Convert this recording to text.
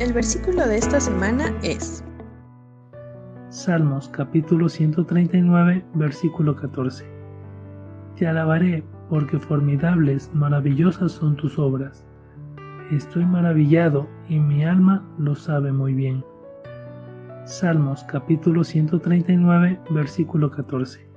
El versículo de esta semana es Salmos capítulo 139, versículo 14. Te alabaré porque formidables, maravillosas son tus obras. Estoy maravillado y mi alma lo sabe muy bien. Salmos capítulo 139, versículo 14.